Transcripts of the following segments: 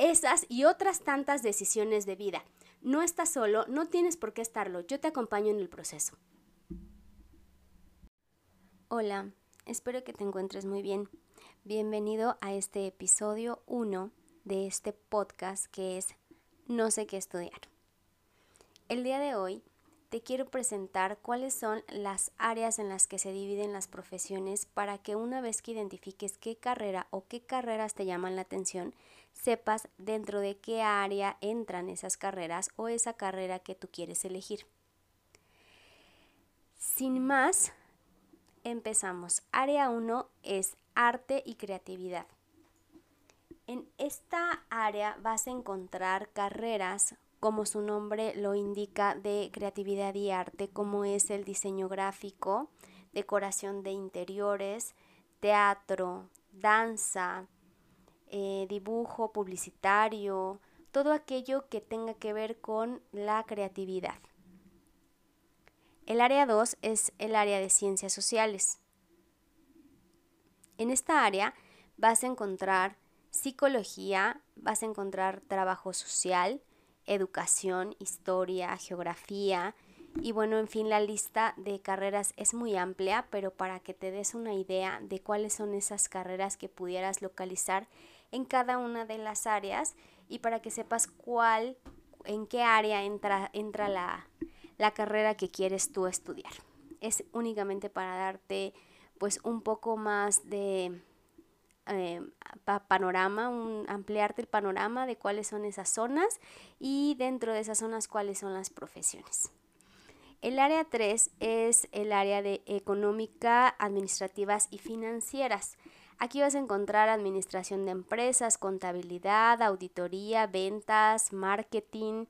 esas y otras tantas decisiones de vida. No estás solo, no tienes por qué estarlo, yo te acompaño en el proceso. Hola, espero que te encuentres muy bien. Bienvenido a este episodio 1 de este podcast que es No sé qué estudiar. El día de hoy te quiero presentar cuáles son las áreas en las que se dividen las profesiones para que una vez que identifiques qué carrera o qué carreras te llaman la atención, sepas dentro de qué área entran esas carreras o esa carrera que tú quieres elegir. Sin más, empezamos. Área 1 es arte y creatividad. En esta área vas a encontrar carreras como su nombre lo indica, de creatividad y arte, como es el diseño gráfico, decoración de interiores, teatro, danza, eh, dibujo publicitario, todo aquello que tenga que ver con la creatividad. El área 2 es el área de ciencias sociales. En esta área vas a encontrar psicología, vas a encontrar trabajo social, educación, historia, geografía y bueno, en fin, la lista de carreras es muy amplia, pero para que te des una idea de cuáles son esas carreras que pudieras localizar en cada una de las áreas y para que sepas cuál, en qué área entra, entra la, la carrera que quieres tú estudiar. Es únicamente para darte pues un poco más de eh, panorama, un, ampliarte el panorama de cuáles son esas zonas y dentro de esas zonas cuáles son las profesiones. El área 3 es el área de económica, administrativas y financieras. Aquí vas a encontrar administración de empresas, contabilidad, auditoría, ventas, marketing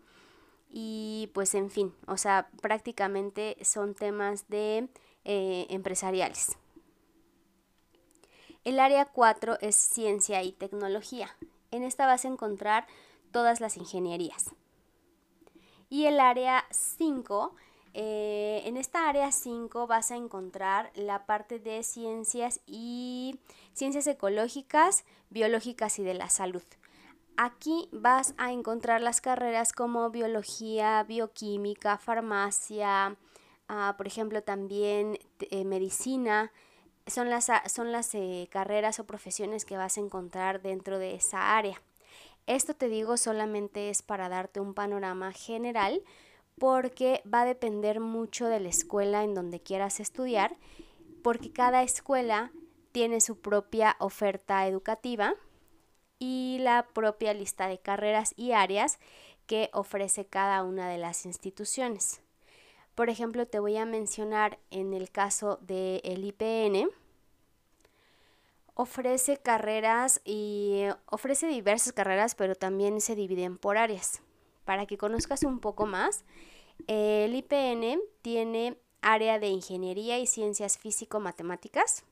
y pues en fin, o sea, prácticamente son temas de eh, empresariales. El área 4 es ciencia y tecnología. En esta vas a encontrar todas las ingenierías. Y el área 5, eh, en esta área 5 vas a encontrar la parte de ciencias y ciencias ecológicas, biológicas y de la salud. Aquí vas a encontrar las carreras como biología, bioquímica, farmacia, ah, por ejemplo también eh, medicina, son las, son las eh, carreras o profesiones que vas a encontrar dentro de esa área. Esto te digo solamente es para darte un panorama general porque va a depender mucho de la escuela en donde quieras estudiar, porque cada escuela tiene su propia oferta educativa y la propia lista de carreras y áreas que ofrece cada una de las instituciones. Por ejemplo, te voy a mencionar en el caso del IPN, ofrece carreras y ofrece diversas carreras, pero también se dividen por áreas. Para que conozcas un poco más, el IPN tiene área de ingeniería y ciencias físico-matemáticas,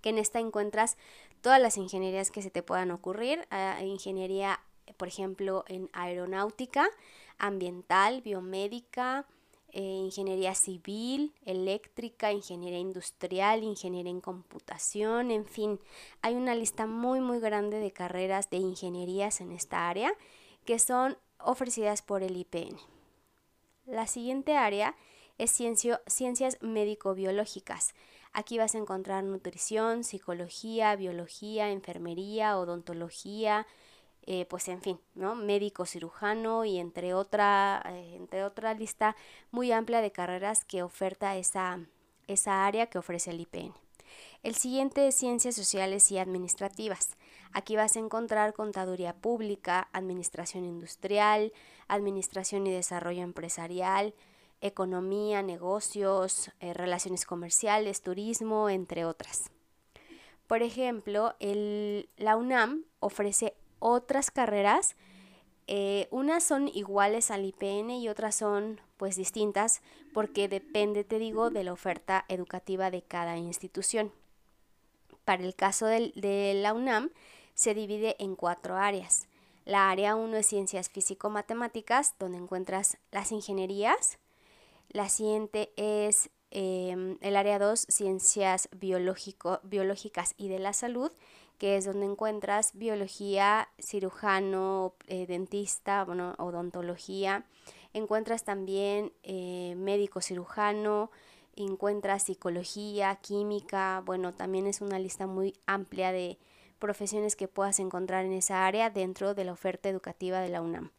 que en esta encuentras todas las ingenierías que se te puedan ocurrir, ingeniería, por ejemplo, en aeronáutica, ambiental, biomédica, eh, ingeniería civil, eléctrica, ingeniería industrial, ingeniería en computación, en fin, hay una lista muy muy grande de carreras de ingenierías en esta área que son ofrecidas por el IPN. La siguiente área es ciencias médico-biológicas. Aquí vas a encontrar nutrición, psicología, biología, enfermería, odontología, eh, pues en fin, ¿no? Médico cirujano y entre otra, eh, entre otra lista muy amplia de carreras que oferta esa, esa área que ofrece el IPN. El siguiente es Ciencias Sociales y Administrativas. Aquí vas a encontrar Contaduría Pública, Administración Industrial, Administración y Desarrollo Empresarial, Economía, Negocios, eh, Relaciones Comerciales, Turismo, entre otras. Por ejemplo, el, la UNAM ofrece otras carreras Eh, unas son iguales al IPN y otras son pues distintas porque depende, te digo, de la oferta educativa de cada institución. Para el caso de la UNAM se divide en cuatro áreas. La área 1 es ciencias físico-matemáticas, donde encuentras las ingenierías. La siguiente es em, el área 2, ciencias biológico, biológicas y de la salud, que es donde encuentras biología, cirujano, eh, dentista, bueno, odontología. Encuentras también eh, médico cirujano, encuentras psicología, química, bueno, también es una lista muy amplia de profesiones que puedas encontrar en esa área dentro de la oferta educativa de la UNAM.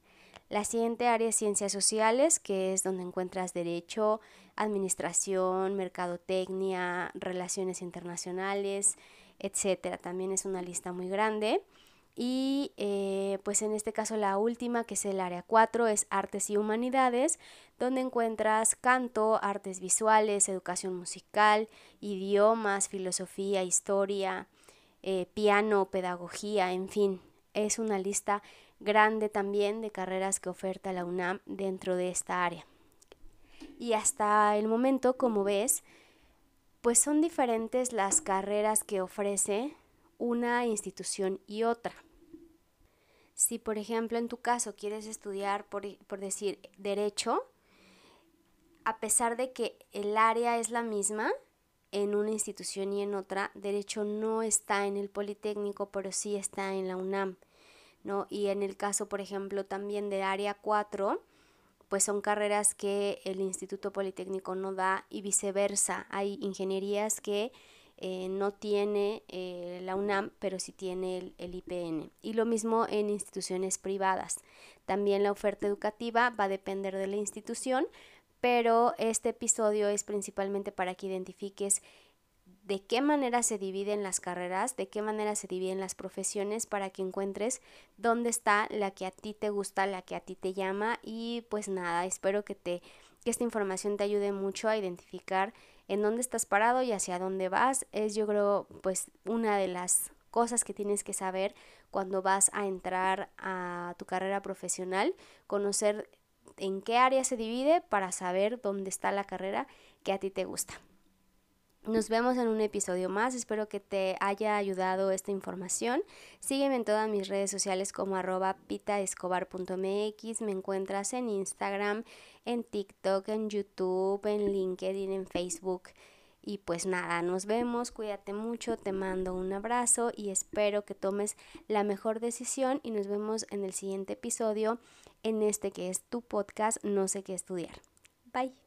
La siguiente área es ciencias sociales, que es donde encuentras derecho, administración, mercadotecnia, relaciones internacionales, etcétera. También es una lista muy grande. Y eh, pues en este caso la última, que es el área 4, es artes y humanidades, donde encuentras canto, artes visuales, educación musical, idiomas, filosofía, historia, eh, piano, pedagogía, en fin. Es una lista grande también de carreras que oferta la UNAM dentro de esta área. Y hasta el momento, como ves, pues son diferentes las carreras que ofrece una institución y otra. Si, por ejemplo, en tu caso quieres estudiar, por, decir, derecho, a pesar de que el área es la misma, en una institución y en otra, derecho no está en el Politécnico, pero sí está en la UNAM, ¿no? Y en el caso, por ejemplo, también del área 4, pues son carreras que el Instituto Politécnico no da y viceversa. Hay ingenierías que eh, no tiene eh, la UNAM, pero sí tiene el, IPN. Y lo mismo en instituciones privadas. También la oferta educativa va a depender de la institución, pero este episodio es principalmente para que identifiques de qué manera se dividen las carreras, de qué manera se dividen las profesiones para que encuentres dónde está la que a ti te gusta, la que a ti te llama y pues nada, espero que te que esta información te ayude mucho a identificar en dónde estás parado y hacia dónde vas. Es yo creo pues una de las cosas que tienes que saber cuando vas a entrar a tu carrera profesional, conocer en qué área se divide para saber dónde está la carrera que a ti te gusta. Nos vemos en un episodio más. Espero que te haya ayudado esta información. Sígueme en todas mis redes sociales como arroba pitaescobar.mx. Me encuentras en Instagram, en TikTok, en YouTube, en LinkedIn, en Facebook. Y pues nada, nos vemos, cuídate mucho, te mando un abrazo y espero que tomes la mejor decisión y nos vemos en el siguiente episodio en este que es tu podcast No sé qué estudiar. Bye.